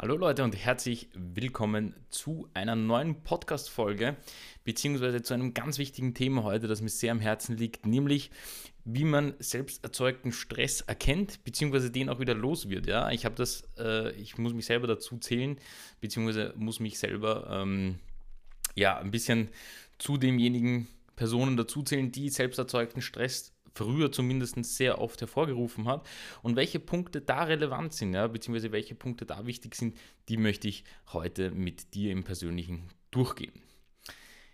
Hallo Leute und herzlich willkommen zu einer neuen Podcast-Folge, beziehungsweise zu einem ganz wichtigen Thema heute, das mir sehr am Herzen liegt, nämlich wie man selbst erzeugten Stress erkennt, beziehungsweise den auch wieder los wird. Ja, ich habe das, äh, ich muss mich selber dazu zählen, beziehungsweise muss mich selber ähm, ja ein bisschen zu demjenigen Personen dazuzählen, die selbst erzeugten Stress früher zumindest sehr oft hervorgerufen hat und welche Punkte da relevant sind, ja, beziehungsweise welche Punkte da wichtig sind, die möchte ich heute mit dir im Persönlichen durchgehen.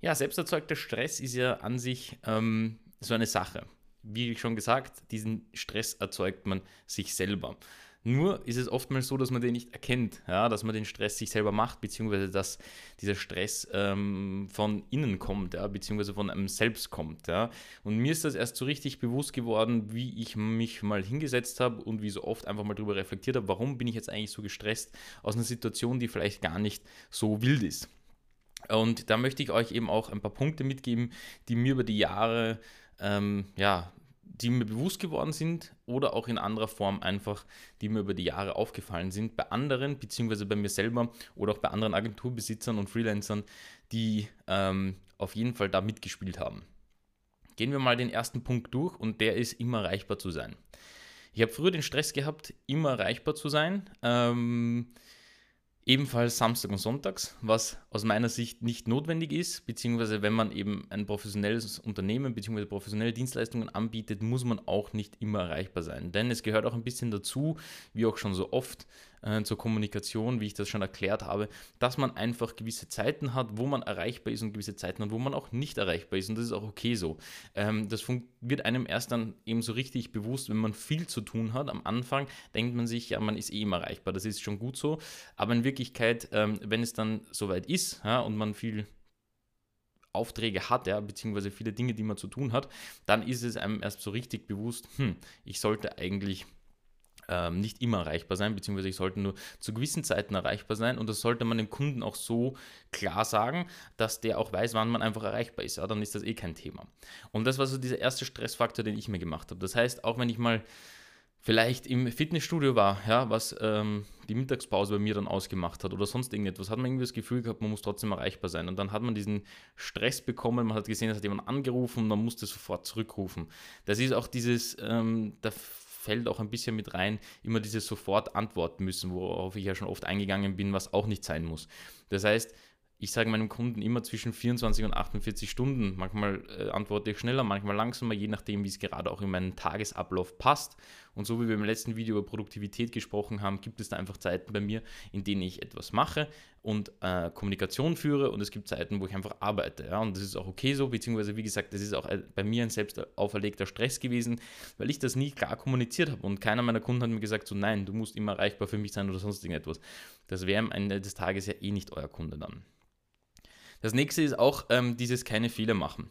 Ja, selbsterzeugter Stress ist ja an sich ähm, so eine Sache. Wie schon gesagt, diesen Stress erzeugt man sich selber. Nur ist es oftmals so, dass man den nicht erkennt, ja, dass man den Stress sich selber macht, beziehungsweise dass dieser Stress ähm, von innen kommt, ja, beziehungsweise von einem selbst kommt. Ja. Und mir ist das erst so richtig bewusst geworden, wie ich mich mal hingesetzt habe und wie so oft einfach mal darüber reflektiert habe, warum bin ich jetzt eigentlich so gestresst aus einer Situation, die vielleicht gar nicht so wild ist. Und da möchte ich euch eben auch ein paar Punkte mitgeben, die mir über die Jahre ähm, ja, die mir bewusst geworden sind oder auch in anderer Form einfach, die mir über die Jahre aufgefallen sind, bei anderen, beziehungsweise bei mir selber oder auch bei anderen Agenturbesitzern und Freelancern, die ähm, auf jeden Fall da mitgespielt haben. Gehen wir mal den ersten Punkt durch und der ist immer erreichbar zu sein. Ich habe früher den Stress gehabt, immer erreichbar zu sein. Ähm, Ebenfalls Samstag und Sonntags, was aus meiner Sicht nicht notwendig ist, beziehungsweise wenn man eben ein professionelles Unternehmen beziehungsweise professionelle Dienstleistungen anbietet, muss man auch nicht immer erreichbar sein. Denn es gehört auch ein bisschen dazu, wie auch schon so oft, äh, zur Kommunikation, wie ich das schon erklärt habe, dass man einfach gewisse Zeiten hat, wo man erreichbar ist und gewisse Zeiten hat, wo man auch nicht erreichbar ist. Und das ist auch okay so. Ähm, das wird einem erst dann eben so richtig bewusst, wenn man viel zu tun hat. Am Anfang denkt man sich, ja, man ist eh immer erreichbar. Das ist schon gut so. Aber in Wirklichkeit, ähm, wenn es dann soweit ist ja, und man viel Aufträge hat, ja, beziehungsweise viele Dinge, die man zu tun hat, dann ist es einem erst so richtig bewusst, hm, ich sollte eigentlich ähm, nicht immer erreichbar sein, beziehungsweise ich sollte nur zu gewissen Zeiten erreichbar sein und das sollte man dem Kunden auch so klar sagen, dass der auch weiß, wann man einfach erreichbar ist. Ja, dann ist das eh kein Thema. Und das war so dieser erste Stressfaktor, den ich mir gemacht habe. Das heißt, auch wenn ich mal vielleicht im Fitnessstudio war, ja, was ähm, die Mittagspause bei mir dann ausgemacht hat oder sonst irgendetwas, hat man irgendwie das Gefühl gehabt, man muss trotzdem erreichbar sein. Und dann hat man diesen Stress bekommen, man hat gesehen, es hat jemand angerufen und man musste sofort zurückrufen. Das ist auch dieses, ähm, fällt auch ein bisschen mit rein, immer dieses sofort antworten müssen, worauf ich ja schon oft eingegangen bin, was auch nicht sein muss. Das heißt, ich sage meinem Kunden immer zwischen 24 und 48 Stunden. Manchmal äh, antworte ich schneller, manchmal langsamer, je nachdem, wie es gerade auch in meinen Tagesablauf passt. Und so wie wir im letzten Video über Produktivität gesprochen haben, gibt es da einfach Zeiten bei mir, in denen ich etwas mache und äh, Kommunikation führe und es gibt Zeiten, wo ich einfach arbeite. Ja? Und das ist auch okay so, beziehungsweise wie gesagt, das ist auch äh, bei mir ein selbst auferlegter Stress gewesen, weil ich das nie klar kommuniziert habe und keiner meiner Kunden hat mir gesagt, so nein, du musst immer erreichbar für mich sein oder sonst irgendetwas. Das wäre am Ende des Tages ja eh nicht euer Kunde dann. Das nächste ist auch ähm, dieses keine Fehler machen.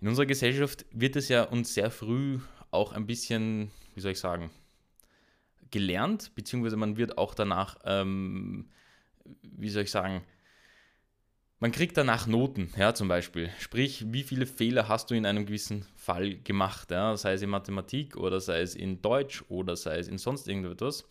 In unserer Gesellschaft wird es ja uns sehr früh auch ein bisschen, wie soll ich sagen, gelernt, beziehungsweise man wird auch danach, ähm, wie soll ich sagen, man kriegt danach Noten, ja, zum Beispiel. Sprich, wie viele Fehler hast du in einem gewissen Fall gemacht, ja, sei es in Mathematik oder sei es in Deutsch oder sei es in sonst irgendetwas.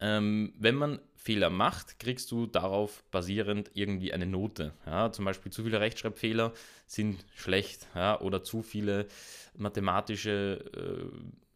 Ähm, wenn man Fehler macht, kriegst du darauf basierend irgendwie eine Note. Ja, zum Beispiel zu viele Rechtschreibfehler sind schlecht ja, oder zu viele mathematische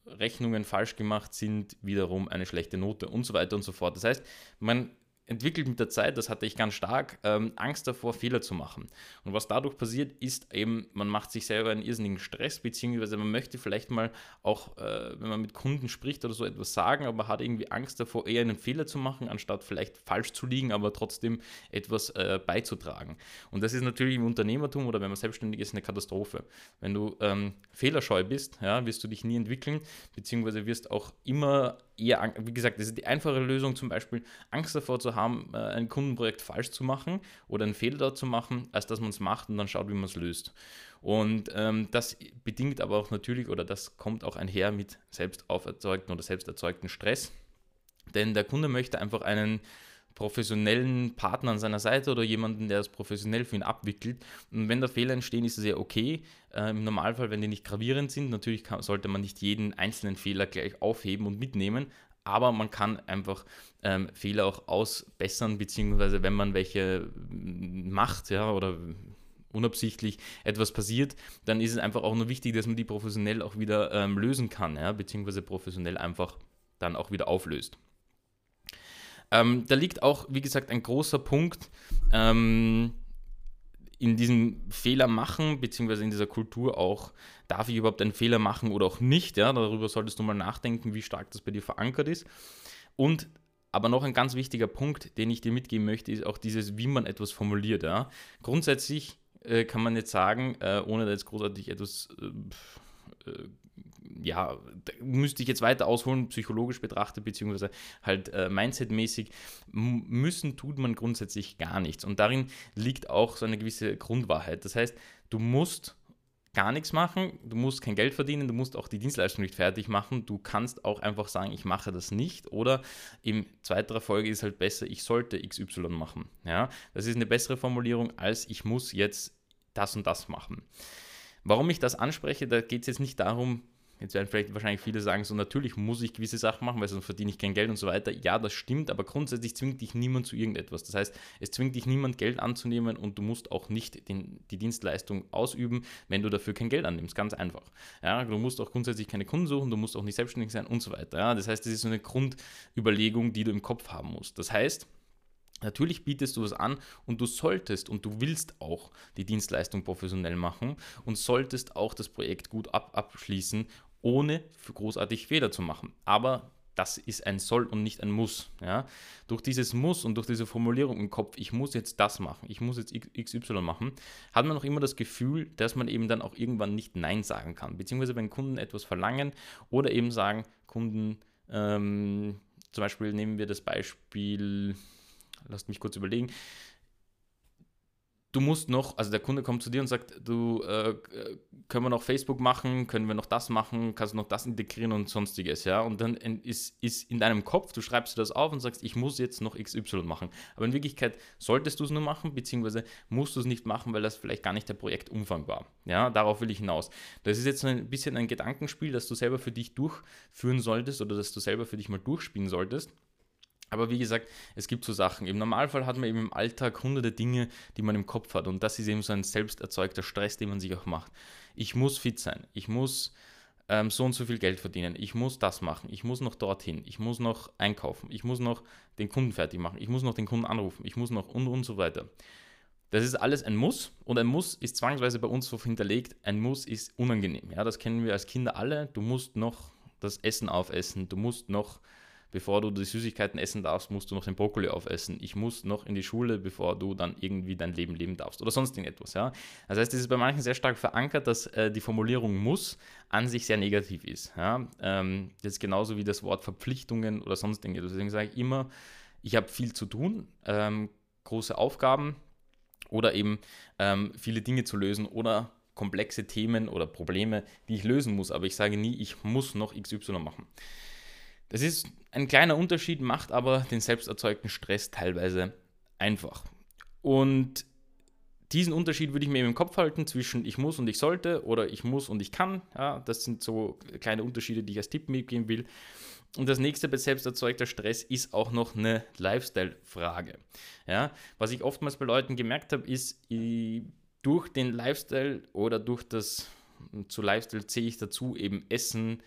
äh, Rechnungen falsch gemacht sind wiederum eine schlechte Note und so weiter und so fort. Das heißt, man entwickelt mit der Zeit, das hatte ich ganz stark, ähm, Angst davor, Fehler zu machen. Und was dadurch passiert, ist eben, man macht sich selber einen irrsinnigen Stress, beziehungsweise man möchte vielleicht mal auch, äh, wenn man mit Kunden spricht oder so etwas sagen, aber hat irgendwie Angst davor, eher einen Fehler zu machen, anstatt vielleicht falsch zu liegen, aber trotzdem etwas äh, beizutragen. Und das ist natürlich im Unternehmertum oder wenn man selbstständig ist, eine Katastrophe. Wenn du ähm, fehlerscheu bist, ja, wirst du dich nie entwickeln, beziehungsweise wirst auch immer eher, wie gesagt, das ist die einfache Lösung, zum Beispiel Angst davor zu haben, äh, ein Kundenprojekt falsch zu machen oder einen Fehler dort zu machen, als dass man es macht und dann schaut, wie man es löst. Und ähm, das bedingt aber auch natürlich, oder das kommt auch einher mit selbst auferzeugten oder selbst erzeugten Stress. Denn der Kunde möchte einfach einen professionellen Partner an seiner Seite oder jemanden, der das professionell für ihn abwickelt. Und wenn da Fehler entstehen, ist es ja okay. Äh, Im Normalfall, wenn die nicht gravierend sind, natürlich kann, sollte man nicht jeden einzelnen Fehler gleich aufheben und mitnehmen. aber man kann einfach ähm, Fehler auch ausbessern, beziehungsweise wenn man welche macht, ja, oder unabsichtlich etwas passiert, dann ist es einfach auch nur wichtig, dass man die professionell auch wieder ähm, lösen kann, ja, beziehungsweise professionell einfach dann auch wieder auflöst. Ähm, da liegt auch, wie gesagt, ein großer Punkt ähm, in diesem Fehler machen, beziehungsweise in dieser Kultur auch, darf ich überhaupt einen Fehler machen oder auch nicht, ja, darüber solltest du mal nachdenken, wie stark das bei dir verankert ist. Und aber noch ein ganz wichtiger Punkt, den ich dir mitgeben möchte, ist auch dieses, wie man etwas formuliert. Ja. Grundsätzlich äh, kann man jetzt sagen, äh, ohne da jetzt großartig etwas, äh, ja, müsste ich jetzt weiter ausholen, psychologisch betrachtet, beziehungsweise halt äh, mindsetmäßig, müssen tut man grundsätzlich gar nichts. Und darin liegt auch so eine gewisse Grundwahrheit. Das heißt, du musst gar nichts machen, du musst kein Geld verdienen, du musst auch die Dienstleistung nicht fertig machen, du kannst auch einfach sagen, ich mache das nicht oder in zweiterer Folge ist halt besser, ich sollte XY machen. Ja, das ist eine bessere Formulierung als ich muss jetzt das und das machen. Warum ich das anspreche, da geht es jetzt nicht darum, Jetzt werden vielleicht wahrscheinlich viele sagen, so natürlich muss ich gewisse Sachen machen, weil sonst verdiene ich kein Geld und so weiter. Ja, das stimmt, aber grundsätzlich zwingt dich niemand zu irgendetwas. Das heißt, es zwingt dich niemand Geld anzunehmen und du musst auch nicht den, die Dienstleistung ausüben, wenn du dafür kein Geld annimmst. Ganz einfach. Ja, du musst auch grundsätzlich keine Kunden suchen, du musst auch nicht selbstständig sein und so weiter. Ja, das heißt, das ist so eine Grundüberlegung, die du im Kopf haben musst. Das heißt, Natürlich bietest du es an und du solltest und du willst auch die Dienstleistung professionell machen und solltest auch das Projekt gut ab abschließen ohne großartig Fehler zu machen. Aber das ist ein Soll und nicht ein Muss. Ja? Durch dieses Muss und durch diese Formulierung im Kopf, ich muss jetzt das machen, ich muss jetzt XY machen, hat man noch immer das Gefühl, dass man eben dann auch irgendwann nicht Nein sagen kann. Beziehungsweise wenn Kunden etwas verlangen oder eben sagen, Kunden, ähm, zum Beispiel nehmen wir das Beispiel, lasst mich kurz überlegen, du musst noch, also der Kunde kommt zu dir und sagt, du, äh, können wir noch Facebook machen, können wir noch das machen, kannst du noch das integrieren und sonstiges, ja. Und dann ist, ist in deinem Kopf, du schreibst das auf und sagst, ich muss jetzt noch XY machen. Aber in Wirklichkeit solltest du es nur machen, beziehungsweise musst du es nicht machen, weil das vielleicht gar nicht der Projektumfang war. Ja, darauf will ich hinaus. Das ist jetzt ein bisschen ein Gedankenspiel, das du selber für dich durchführen solltest oder das du selber für dich mal durchspielen solltest. Aber wie gesagt, es gibt so Sachen. Im Normalfall hat man eben im Alltag hunderte Dinge, die man im Kopf hat. Und das ist eben so ein selbst erzeugter Stress, den man sich auch macht. Ich muss fit sein. Ich muss ähm, so und so viel Geld verdienen. Ich muss das machen. Ich muss noch dorthin. Ich muss noch einkaufen. Ich muss noch den Kunden fertig machen. Ich muss noch den Kunden anrufen. Ich muss noch und und so weiter. Das ist alles ein Muss und ein Muss ist zwangsweise bei uns so hinterlegt. Ein Muss ist unangenehm. Ja, das kennen wir als Kinder alle. Du musst noch das Essen aufessen. Du musst noch bevor du die Süßigkeiten essen darfst, musst du noch den Brokkoli aufessen. Ich muss noch in die Schule, bevor du dann irgendwie dein Leben leben darfst oder sonst irgendetwas. Ja? Das heißt, es ist bei manchen sehr stark verankert, dass äh, die Formulierung muss an sich sehr negativ ist. Ja? Ähm, das ist genauso wie das Wort Verpflichtungen oder sonst irgendetwas. Deswegen sage ich immer, ich habe viel zu tun, ähm, große Aufgaben oder eben ähm, viele Dinge zu lösen oder komplexe Themen oder Probleme, die ich lösen muss. Aber ich sage nie, ich muss noch XY machen. Das ist ein kleiner Unterschied, macht aber den selbst erzeugten Stress teilweise einfach. Und diesen Unterschied würde ich mir im Kopf halten zwischen ich muss und ich sollte oder ich muss und ich kann. Ja, das sind so kleine Unterschiede, die ich als Tipp mitgeben will. Und das nächste bei selbst erzeugter Stress ist auch noch eine Lifestyle-Frage. Ja, was ich oftmals bei Leuten gemerkt habe, ist, durch den Lifestyle oder durch das, zu Lifestyle zähle ich dazu eben Essen,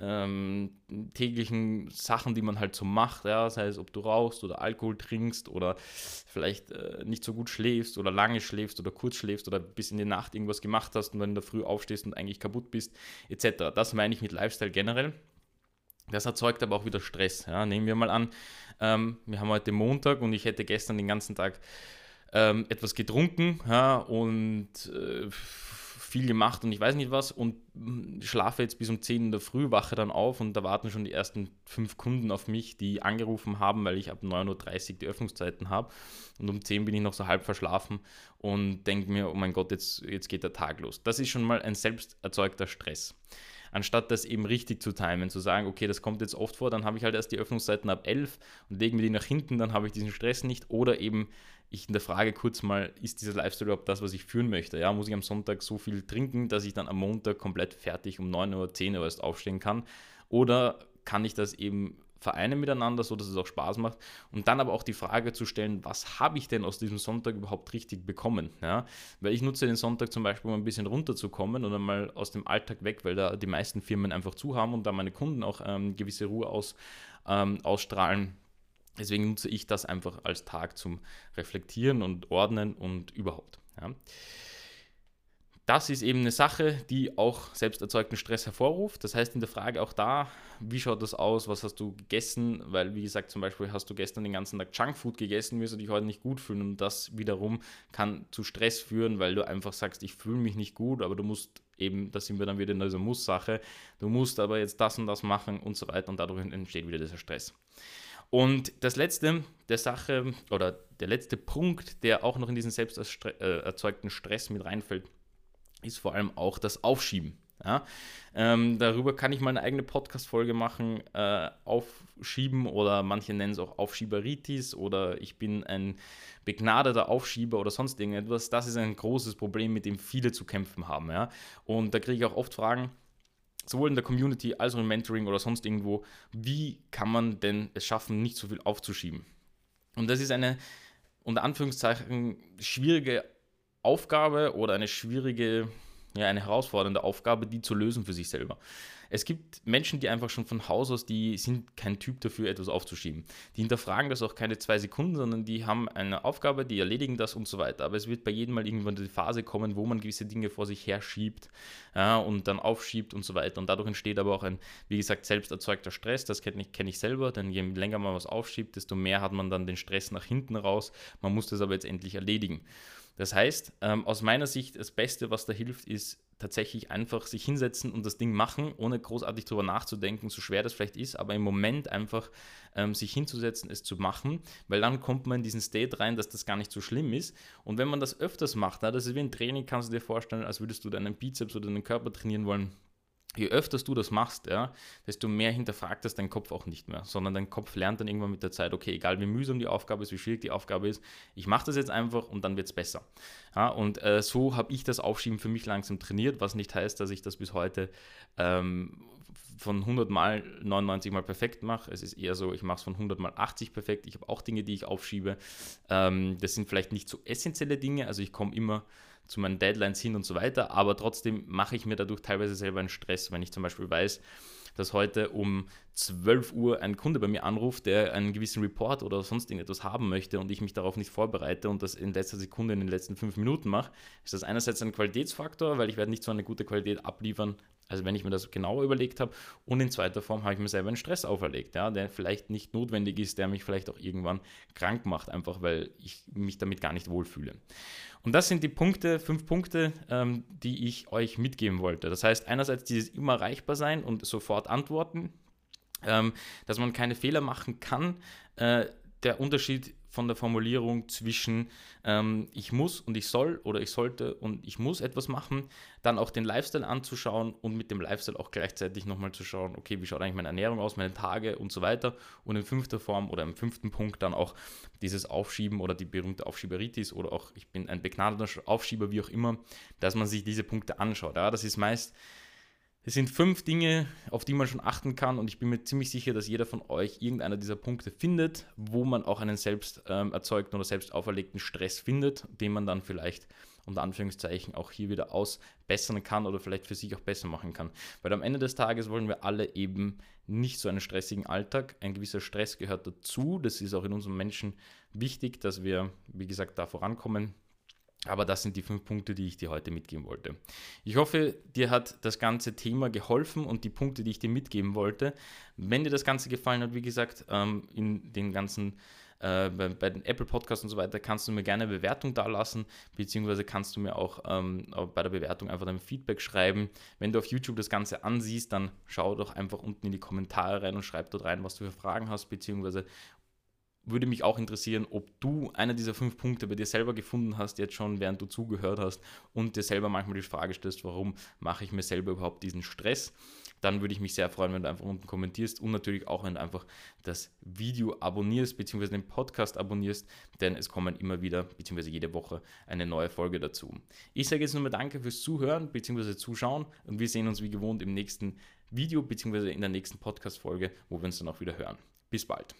ähm, täglichen Sachen, die man halt so macht, ja, sei es ob du rauchst oder Alkohol trinkst oder vielleicht äh, nicht so gut schläfst oder lange schläfst oder kurz schläfst oder bis in die Nacht irgendwas gemacht hast und dann in der Früh aufstehst und eigentlich kaputt bist, etc. Das meine ich mit Lifestyle generell. Das erzeugt aber auch wieder Stress. Ja. Nehmen wir mal an, ähm, wir haben heute Montag und ich hätte gestern den ganzen Tag ähm, etwas getrunken ja, und äh, viel gemacht und ich weiß nicht was und schlafe jetzt bis um 10 in der Früh, wache dann auf und da warten schon die ersten fünf Kunden auf mich, die angerufen haben, weil ich ab 9.30 Uhr die Öffnungszeiten habe und um 10 bin ich noch so halb verschlafen und denke mir, oh mein Gott, jetzt, jetzt geht der Tag los. Das ist schon mal ein selbst erzeugter Stress. Anstatt das eben richtig zu timen, zu sagen, okay, das kommt jetzt oft vor, dann habe ich halt erst die Öffnungszeiten ab 11 und lege mir die nach hinten, dann habe ich diesen Stress nicht. Oder eben ich in der Frage kurz mal, ist dieser Lifestyle überhaupt das, was ich führen möchte? Ja, muss ich am Sonntag so viel trinken, dass ich dann am Montag komplett fertig um 9 Uhr, 10 Uhr erst aufstehen kann? Oder kann ich das eben vereinen miteinander, so dass es auch Spaß macht. Und dann aber auch die Frage zu stellen, was habe ich denn aus diesem Sonntag überhaupt richtig bekommen? Ja? Weil ich nutze den Sonntag zum Beispiel, um ein bisschen runterzukommen oder mal aus dem Alltag weg, weil da die meisten Firmen einfach zu haben und da meine Kunden auch ähm, gewisse Ruhe aus, ähm, ausstrahlen. Deswegen nutze ich das einfach als Tag zum Reflektieren und Ordnen und überhaupt. Ja? das ist eben eine Sache, die auch selbst erzeugten Stress hervorruft. Das heißt in der Frage auch da, wie schaut das aus, was hast du gegessen, weil wie gesagt zum Beispiel hast du gestern den ganzen Tag Junkfood gegessen, wirst du dich heute nicht gut fühlen und das wiederum kann zu Stress führen, weil du einfach sagst, ich fühle mich nicht gut, aber du musst eben, da sind wir dann wieder in dieser Muss-Sache, du musst aber jetzt das und das machen und so weiter und dadurch entsteht wieder dieser Stress. Und das letzte der Sache oder der letzte Punkt, der auch noch in diesen selbst äh, erzeugten Stress mit reinfällt, ist vor allem auch das Aufschieben. Ja, ähm, darüber kann ich mal eine eigene Podcast-Folge machen. Äh, aufschieben oder manche nennen es auch Aufschieberitis oder ich bin ein begnadeter Aufschieber oder sonst irgendetwas. Das ist ein großes Problem, mit dem viele zu kämpfen haben. Ja? Und da kriege ich auch oft Fragen, sowohl in der Community als auch im Mentoring oder sonst irgendwo, wie kann man denn es schaffen, nicht so viel aufzuschieben? Und das ist eine unter Anführungszeichen schwierige Aufgabe oder eine schwierige, ja, eine herausfordernde Aufgabe, die zu lösen für sich selber. Es gibt Menschen, die einfach schon von Haus aus, die sind kein Typ dafür, etwas aufzuschieben. Die hinterfragen das auch keine zwei Sekunden, sondern die haben eine Aufgabe, die erledigen das und so weiter. Aber es wird bei jedem mal irgendwann die Phase kommen, wo man gewisse Dinge vor sich her schiebt ja, und dann aufschiebt und so weiter. Und dadurch entsteht aber auch ein, wie gesagt, selbst erzeugter Stress. Das kenne ich, kenn ich selber, denn je länger man was aufschiebt, desto mehr hat man dann den Stress nach hinten raus. Man muss das aber jetzt endlich erledigen. Das heißt, ähm, aus meiner Sicht, das Beste, was da hilft, ist tatsächlich einfach sich hinsetzen und das Ding machen, ohne großartig darüber nachzudenken, so schwer das vielleicht ist, aber im Moment einfach ähm, sich hinzusetzen, es zu machen, weil dann kommt man in diesen State rein, dass das gar nicht so schlimm ist. Und wenn man das öfters macht, na, das ist wie ein Training, kannst du dir vorstellen, als würdest du deinen Bizeps oder deinen Körper trainieren wollen, je öfters du das machst, ja, desto mehr hinterfragt das dein Kopf auch nicht mehr, sondern dein Kopf lernt dann irgendwann mit der Zeit, okay, egal wie mühsam die Aufgabe ist, wie schwierig die Aufgabe ist, ich mache das jetzt einfach und dann wird es besser. Ja, und äh, so habe ich das Aufschieben für mich langsam trainiert, was nicht heißt, dass ich das bis heute ähm, von 100 Mal 99 Mal perfekt mache. Es ist eher so, ich mache es von 100 Mal 80 perfekt. Ich habe auch Dinge, die ich aufschiebe. Ähm, das sind vielleicht nicht so essentielle Dinge, also ich komme immer zu meinen Deadlines hin und so weiter, aber trotzdem mache ich mir dadurch teilweise selber einen Stress, wenn ich zum Beispiel weiß, dass heute um 12 Uhr ein Kunde bei mir anruft, der einen gewissen Report oder sonst irgendetwas haben möchte und ich mich darauf nicht vorbereite und das in letzter Sekunde in den letzten fünf Minuten mache, ist das einerseits ein Qualitätsfaktor, weil ich werde nicht so eine gute Qualität abliefern, also wenn ich mir das genauer überlegt habe. Und in zweiter Form habe ich mir selber einen Stress auferlegt, ja, der vielleicht nicht notwendig ist, der mich vielleicht auch irgendwann krank macht, einfach weil ich mich damit gar nicht wohlfühle. Und das sind die Punkte, fünf Punkte, ähm, die ich euch mitgeben wollte. Das heißt, einerseits dieses immer erreichbar sein und sofort antworten, ähm, dass man keine Fehler machen kann. Äh, der Unterschied von der Formulierung zwischen ähm, ich muss und ich soll oder ich sollte und ich muss etwas machen, dann auch den Lifestyle anzuschauen und mit dem Lifestyle auch gleichzeitig nochmal zu schauen, okay, wie schaut eigentlich meine Ernährung aus, meine Tage und so weiter. Und in fünfter Form oder im fünften Punkt dann auch dieses Aufschieben oder die berühmte Aufschieberitis oder auch ich bin ein begnadeter Aufschieber, wie auch immer, dass man sich diese Punkte anschaut. Ja, das ist meist es sind fünf Dinge, auf die man schon achten kann und ich bin mir ziemlich sicher, dass jeder von euch irgendeiner dieser Punkte findet, wo man auch einen selbst ähm, erzeugten oder selbst auferlegten Stress findet, den man dann vielleicht unter Anführungszeichen auch hier wieder ausbessern kann oder vielleicht für sich auch besser machen kann. Weil am Ende des Tages wollen wir alle eben nicht so einen stressigen Alltag. Ein gewisser Stress gehört dazu. Das ist auch in unserem Menschen wichtig, dass wir, wie gesagt, da vorankommen. Aber das sind die fünf Punkte, die ich dir heute mitgeben wollte. Ich hoffe, dir hat das ganze Thema geholfen und die Punkte, die ich dir mitgeben wollte. Wenn dir das Ganze gefallen hat, wie gesagt, ähm, in den ganzen äh, bei, den Apple Podcasts und so weiter, kannst du mir gerne eine Bewertung da lassen, beziehungsweise kannst du mir auch ähm, bei der Bewertung einfach dein Feedback schreiben. Wenn du auf YouTube das Ganze ansiehst, dann schau doch einfach unten in die Kommentare rein und schreib dort rein, was du für Fragen hast, beziehungsweise würde mich auch interessieren, ob du einer dieser fünf Punkte bei dir selber gefunden hast, jetzt schon, während du zugehört hast und dir selber manchmal die Frage stellst, warum mache ich mir selber überhaupt diesen Stress? Dann würde ich mich sehr freuen, wenn du einfach unten kommentierst und natürlich auch, wenn du einfach das Video abonnierst, beziehungsweise den Podcast abonnierst, denn es kommen immer wieder, beziehungsweise jede Woche eine neue Folge dazu. Ich sage jetzt nur mal Danke fürs Zuhören, beziehungsweise Zuschauen und wir sehen uns wie gewohnt im nächsten Video bzw. in der nächsten Podcast-Folge, wo wir uns dann auch wieder hören. Bis bald.